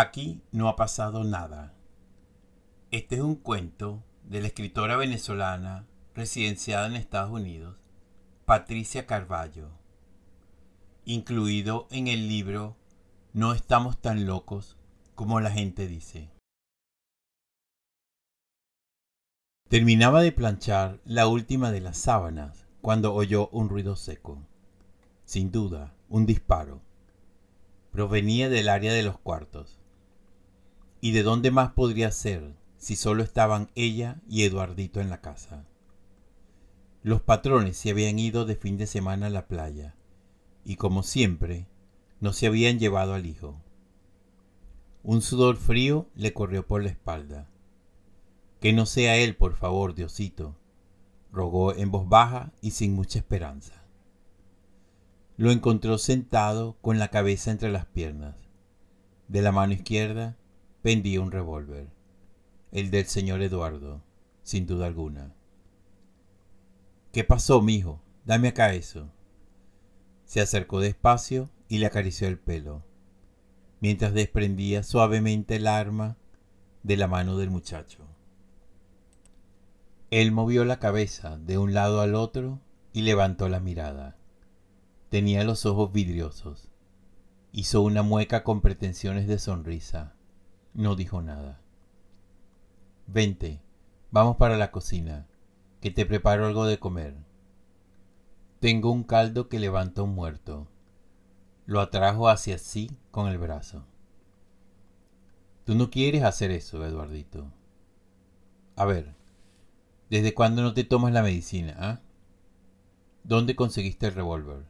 Aquí no ha pasado nada. Este es un cuento de la escritora venezolana residenciada en Estados Unidos, Patricia Carballo, incluido en el libro No estamos tan locos como la gente dice. Terminaba de planchar la última de las sábanas cuando oyó un ruido seco. Sin duda, un disparo. Provenía del área de los cuartos. ¿Y de dónde más podría ser si solo estaban ella y Eduardito en la casa? Los patrones se habían ido de fin de semana a la playa y como siempre no se habían llevado al hijo. Un sudor frío le corrió por la espalda. Que no sea él, por favor, Diosito, rogó en voz baja y sin mucha esperanza. Lo encontró sentado con la cabeza entre las piernas. De la mano izquierda pendía un revólver, el del señor Eduardo, sin duda alguna. ¿Qué pasó, mijo? Dame acá eso. Se acercó despacio y le acarició el pelo, mientras desprendía suavemente el arma de la mano del muchacho. Él movió la cabeza de un lado al otro y levantó la mirada. Tenía los ojos vidriosos. Hizo una mueca con pretensiones de sonrisa. No dijo nada. Vente, vamos para la cocina, que te preparo algo de comer. Tengo un caldo que levanta un muerto. Lo atrajo hacia sí con el brazo. Tú no quieres hacer eso, Eduardito. A ver, ¿Desde cuándo no te tomas la medicina? Ah? ¿Dónde conseguiste el revólver?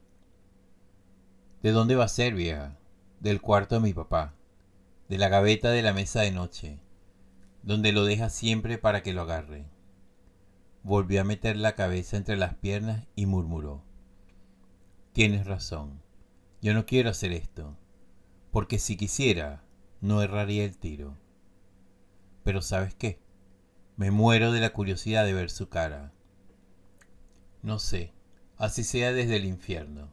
¿De dónde va a ser, vieja? Del cuarto de mi papá, de la gaveta de la mesa de noche, donde lo deja siempre para que lo agarre. Volvió a meter la cabeza entre las piernas y murmuró. Tienes razón, yo no quiero hacer esto, porque si quisiera, no erraría el tiro. Pero ¿sabes qué? Me muero de la curiosidad de ver su cara. No sé, así sea desde el infierno.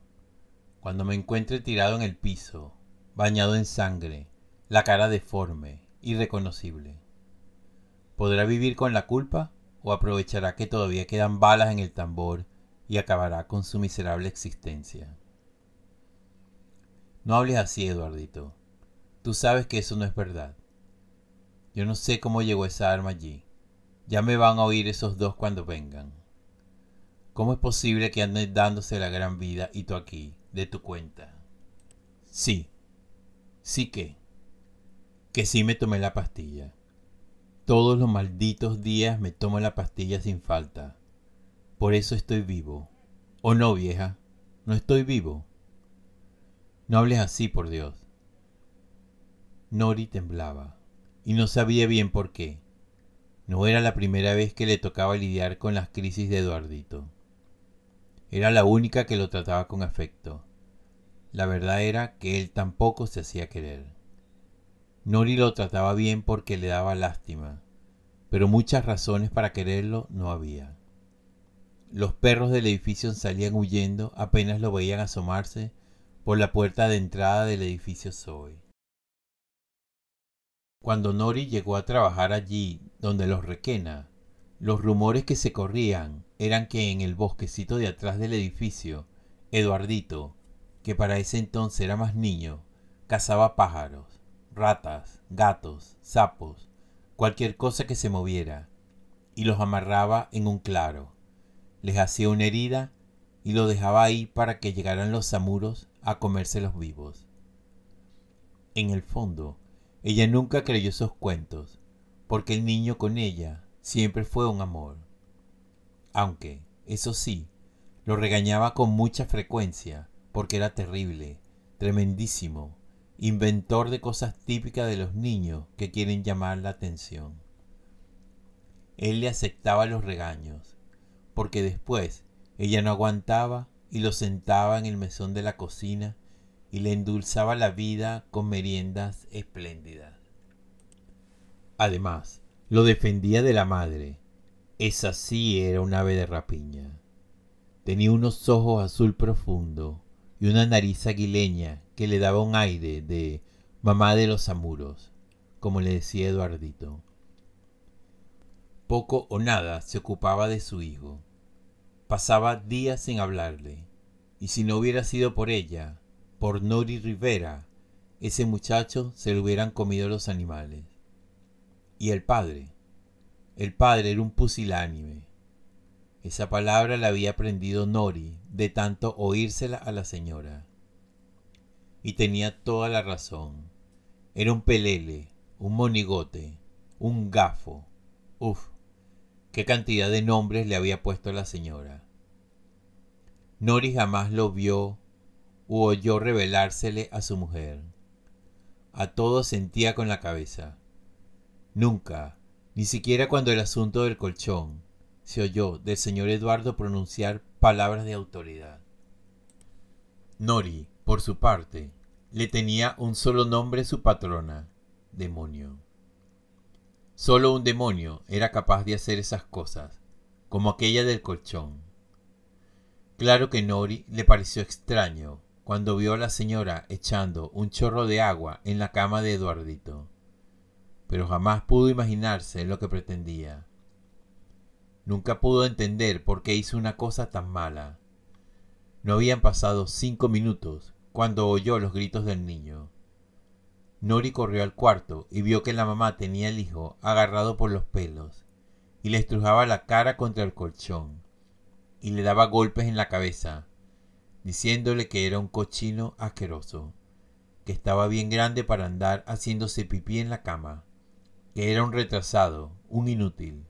Cuando me encuentre tirado en el piso, bañado en sangre, la cara deforme, irreconocible. ¿Podrá vivir con la culpa o aprovechará que todavía quedan balas en el tambor y acabará con su miserable existencia? No hables así, Eduardito. Tú sabes que eso no es verdad. Yo no sé cómo llegó esa arma allí. Ya me van a oír esos dos cuando vengan. ¿Cómo es posible que andes dándose la gran vida y tú aquí, de tu cuenta? Sí, sí que, que sí me tomé la pastilla. Todos los malditos días me tomo la pastilla sin falta. Por eso estoy vivo. ¿O no, vieja? ¿No estoy vivo? No hables así, por Dios. Nori temblaba, y no sabía bien por qué. No era la primera vez que le tocaba lidiar con las crisis de Eduardito. Era la única que lo trataba con afecto. La verdad era que él tampoco se hacía querer. Nori lo trataba bien porque le daba lástima, pero muchas razones para quererlo no había. Los perros del edificio salían huyendo apenas lo veían asomarse por la puerta de entrada del edificio Zoe. Cuando Nori llegó a trabajar allí donde los requena, los rumores que se corrían eran que en el bosquecito de atrás del edificio, Eduardito, que para ese entonces era más niño, cazaba pájaros, ratas, gatos, sapos, cualquier cosa que se moviera, y los amarraba en un claro, les hacía una herida y lo dejaba ahí para que llegaran los samuros a comérselos vivos. En el fondo, ella nunca creyó esos cuentos, porque el niño con ella siempre fue un amor. Aunque, eso sí, lo regañaba con mucha frecuencia, porque era terrible, tremendísimo, inventor de cosas típicas de los niños que quieren llamar la atención. Él le aceptaba los regaños, porque después ella no aguantaba y lo sentaba en el mesón de la cocina y le endulzaba la vida con meriendas espléndidas. Además, lo defendía de la madre. Esa sí era un ave de rapiña. Tenía unos ojos azul profundo y una nariz aguileña que le daba un aire de mamá de los amuros, como le decía Eduardito. Poco o nada se ocupaba de su hijo. Pasaba días sin hablarle, y si no hubiera sido por ella, por Nori Rivera, ese muchacho se lo hubieran comido los animales. Y el padre. El padre era un pusilánime. Esa palabra la había aprendido Nori de tanto oírsela a la señora. Y tenía toda la razón. Era un pelele, un monigote, un gafo. Uf, qué cantidad de nombres le había puesto la señora. Nori jamás lo vio u oyó revelársele a su mujer. A todo sentía con la cabeza. Nunca, ni siquiera cuando el asunto del colchón, se oyó del señor Eduardo pronunciar palabras de autoridad. Nori, por su parte, le tenía un solo nombre su patrona, demonio. Solo un demonio era capaz de hacer esas cosas, como aquella del colchón. Claro que Nori le pareció extraño cuando vio a la señora echando un chorro de agua en la cama de Eduardito, pero jamás pudo imaginarse lo que pretendía. Nunca pudo entender por qué hizo una cosa tan mala. No habían pasado cinco minutos cuando oyó los gritos del niño. Nori corrió al cuarto y vio que la mamá tenía al hijo agarrado por los pelos y le estrujaba la cara contra el colchón y le daba golpes en la cabeza, diciéndole que era un cochino asqueroso, que estaba bien grande para andar haciéndose pipí en la cama, que era un retrasado, un inútil.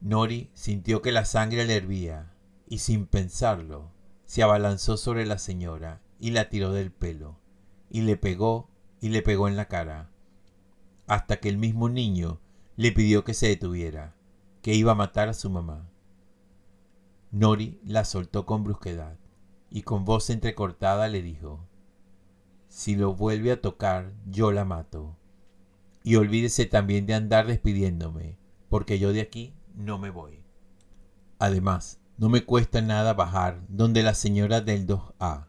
Nori sintió que la sangre le hervía y sin pensarlo se abalanzó sobre la señora y la tiró del pelo y le pegó y le pegó en la cara, hasta que el mismo niño le pidió que se detuviera, que iba a matar a su mamá. Nori la soltó con brusquedad y con voz entrecortada le dijo, Si lo vuelve a tocar, yo la mato. Y olvídese también de andar despidiéndome, porque yo de aquí no me voy. Además, no me cuesta nada bajar donde la señora del 2A,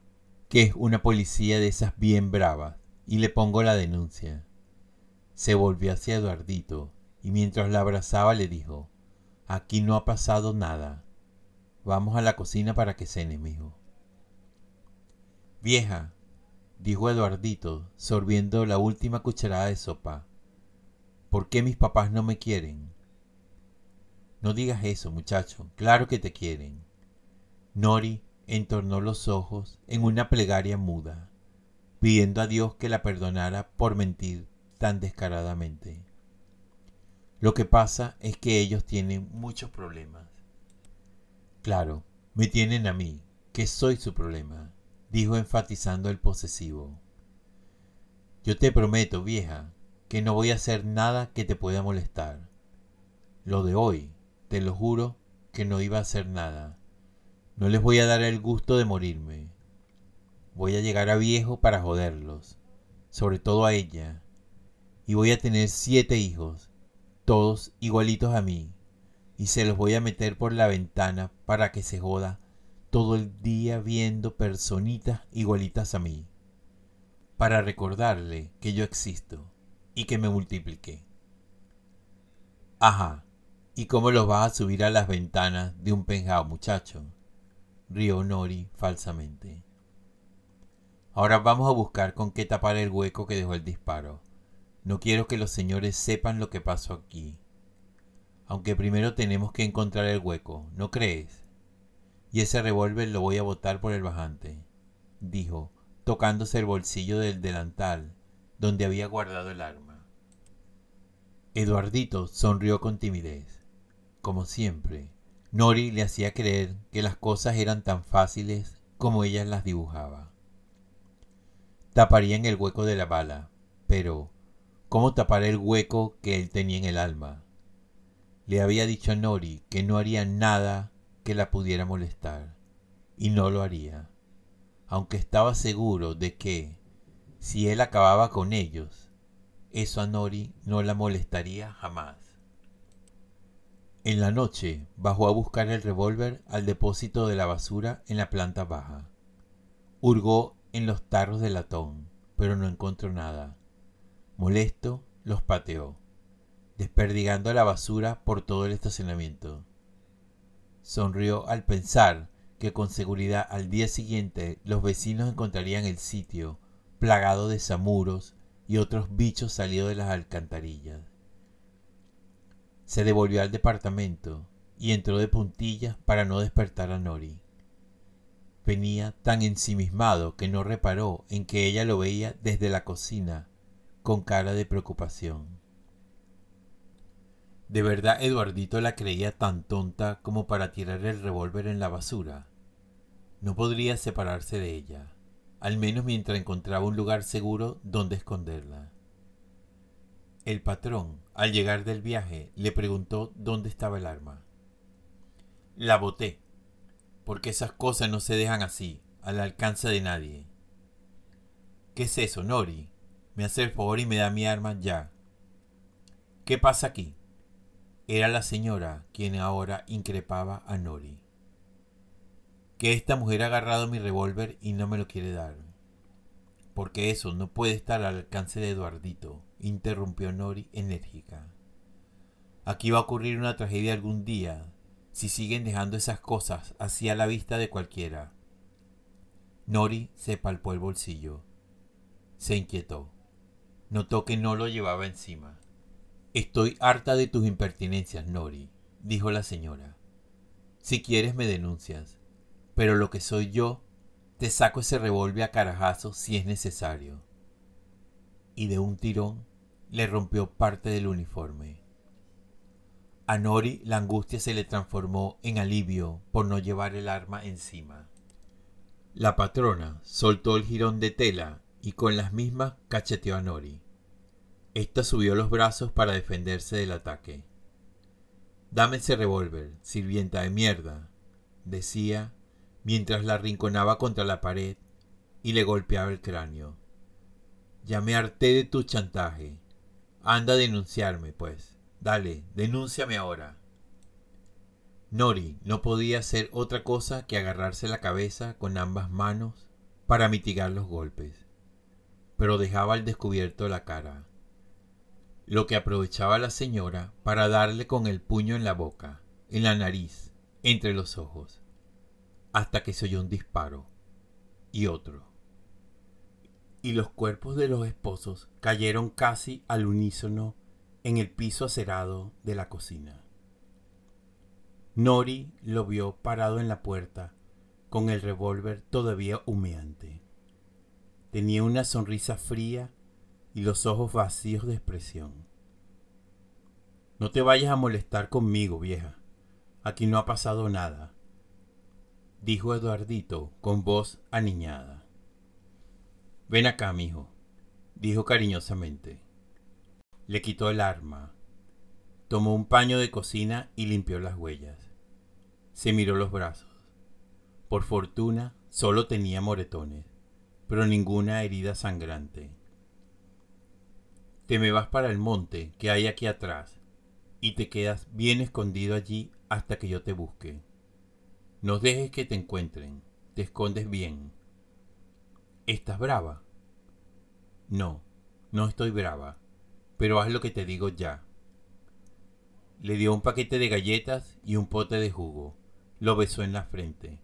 que es una policía de esas bien bravas, y le pongo la denuncia. Se volvió hacia Eduardito y mientras la abrazaba le dijo, Aquí no ha pasado nada. Vamos a la cocina para que cene, mijo. Vieja, dijo Eduardito, sorbiendo la última cucharada de sopa. ¿Por qué mis papás no me quieren? No digas eso, muchacho. Claro que te quieren. Nori entornó los ojos en una plegaria muda, pidiendo a Dios que la perdonara por mentir tan descaradamente. Lo que pasa es que ellos tienen muchos problemas. Claro, me tienen a mí, que soy su problema, dijo enfatizando el posesivo. Yo te prometo, vieja, que no voy a hacer nada que te pueda molestar. Lo de hoy, te lo juro, que no iba a hacer nada. No les voy a dar el gusto de morirme. Voy a llegar a viejo para joderlos, sobre todo a ella. Y voy a tener siete hijos, todos igualitos a mí y se los voy a meter por la ventana para que se joda todo el día viendo personitas igualitas a mí, para recordarle que yo existo y que me multipliqué. Ajá, ¿y cómo los vas a subir a las ventanas de un penjao, muchacho? rió Nori falsamente. Ahora vamos a buscar con qué tapar el hueco que dejó el disparo. No quiero que los señores sepan lo que pasó aquí aunque primero tenemos que encontrar el hueco, ¿no crees? Y ese revólver lo voy a botar por el bajante, dijo, tocándose el bolsillo del delantal, donde había guardado el arma. Eduardito sonrió con timidez. Como siempre, Nori le hacía creer que las cosas eran tan fáciles como ella las dibujaba. Taparían el hueco de la bala, pero ¿cómo tapar el hueco que él tenía en el alma? Le había dicho a Nori que no haría nada que la pudiera molestar, y no lo haría, aunque estaba seguro de que, si él acababa con ellos, eso a Nori no la molestaría jamás. En la noche bajó a buscar el revólver al depósito de la basura en la planta baja. Hurgó en los tarros de latón, pero no encontró nada. Molesto, los pateó, desperdigando la basura por todo el estacionamiento. Sonrió al pensar que con seguridad al día siguiente los vecinos encontrarían el sitio plagado de zamuros y otros bichos salidos de las alcantarillas. Se devolvió al departamento y entró de puntillas para no despertar a Nori. Venía tan ensimismado que no reparó en que ella lo veía desde la cocina con cara de preocupación. ¿De verdad Eduardito la creía tan tonta como para tirar el revólver en la basura? No podría separarse de ella, al menos mientras encontraba un lugar seguro donde esconderla. El patrón, al llegar del viaje, le preguntó dónde estaba el arma. La boté, porque esas cosas no se dejan así, al alcance de nadie. ¿Qué es eso, Nori? Me hace el favor y me da mi arma ya. ¿Qué pasa aquí? Era la señora quien ahora increpaba a Nori. Que esta mujer ha agarrado mi revólver y no me lo quiere dar. Porque eso no puede estar al alcance de Eduardito, interrumpió Nori enérgica. Aquí va a ocurrir una tragedia algún día si siguen dejando esas cosas así a la vista de cualquiera. Nori se palpó el bolsillo. Se inquietó. Notó que no lo llevaba encima. Estoy harta de tus impertinencias, Nori, dijo la señora. Si quieres me denuncias, pero lo que soy yo, te saco ese revólver a carajazo si es necesario. Y de un tirón le rompió parte del uniforme. A Nori la angustia se le transformó en alivio por no llevar el arma encima. La patrona soltó el jirón de tela y con las mismas cacheteó a Nori. Esta subió los brazos para defenderse del ataque. Dame ese revólver, sirvienta de mierda, decía mientras la arrinconaba contra la pared y le golpeaba el cráneo. Ya me harté de tu chantaje. Anda a denunciarme, pues. Dale, denúnciame ahora. Nori no podía hacer otra cosa que agarrarse la cabeza con ambas manos para mitigar los golpes, pero dejaba al descubierto la cara, lo que aprovechaba la señora para darle con el puño en la boca, en la nariz, entre los ojos, hasta que se oyó un disparo y otro. Y los cuerpos de los esposos cayeron casi al unísono en el piso acerado de la cocina. Nori lo vio parado en la puerta, con el revólver todavía humeante. Tenía una sonrisa fría y los ojos vacíos de expresión. No te vayas a molestar conmigo, vieja. Aquí no ha pasado nada, dijo Eduardito con voz aniñada. Ven acá, mijo, dijo cariñosamente. Le quitó el arma. Tomó un paño de cocina y limpió las huellas. Se miró los brazos. Por fortuna, solo tenía moretones, pero ninguna herida sangrante. Te me vas para el monte que hay aquí atrás y te quedas bien escondido allí hasta que yo te busque. No dejes que te encuentren, te escondes bien. ¿Estás brava? No, no estoy brava pero haz lo que te digo ya. Le dio un paquete de galletas y un pote de jugo. Lo besó en la frente.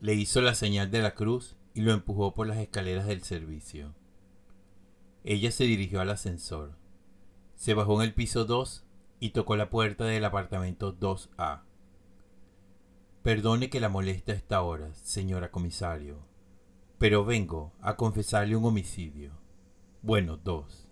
Le hizo la señal de la cruz y lo empujó por las escaleras del servicio. Ella se dirigió al ascensor. Se bajó en el piso 2 y tocó la puerta del apartamento 2A. Perdone que la moleste a esta hora, señora comisario, pero vengo a confesarle un homicidio. Bueno, dos.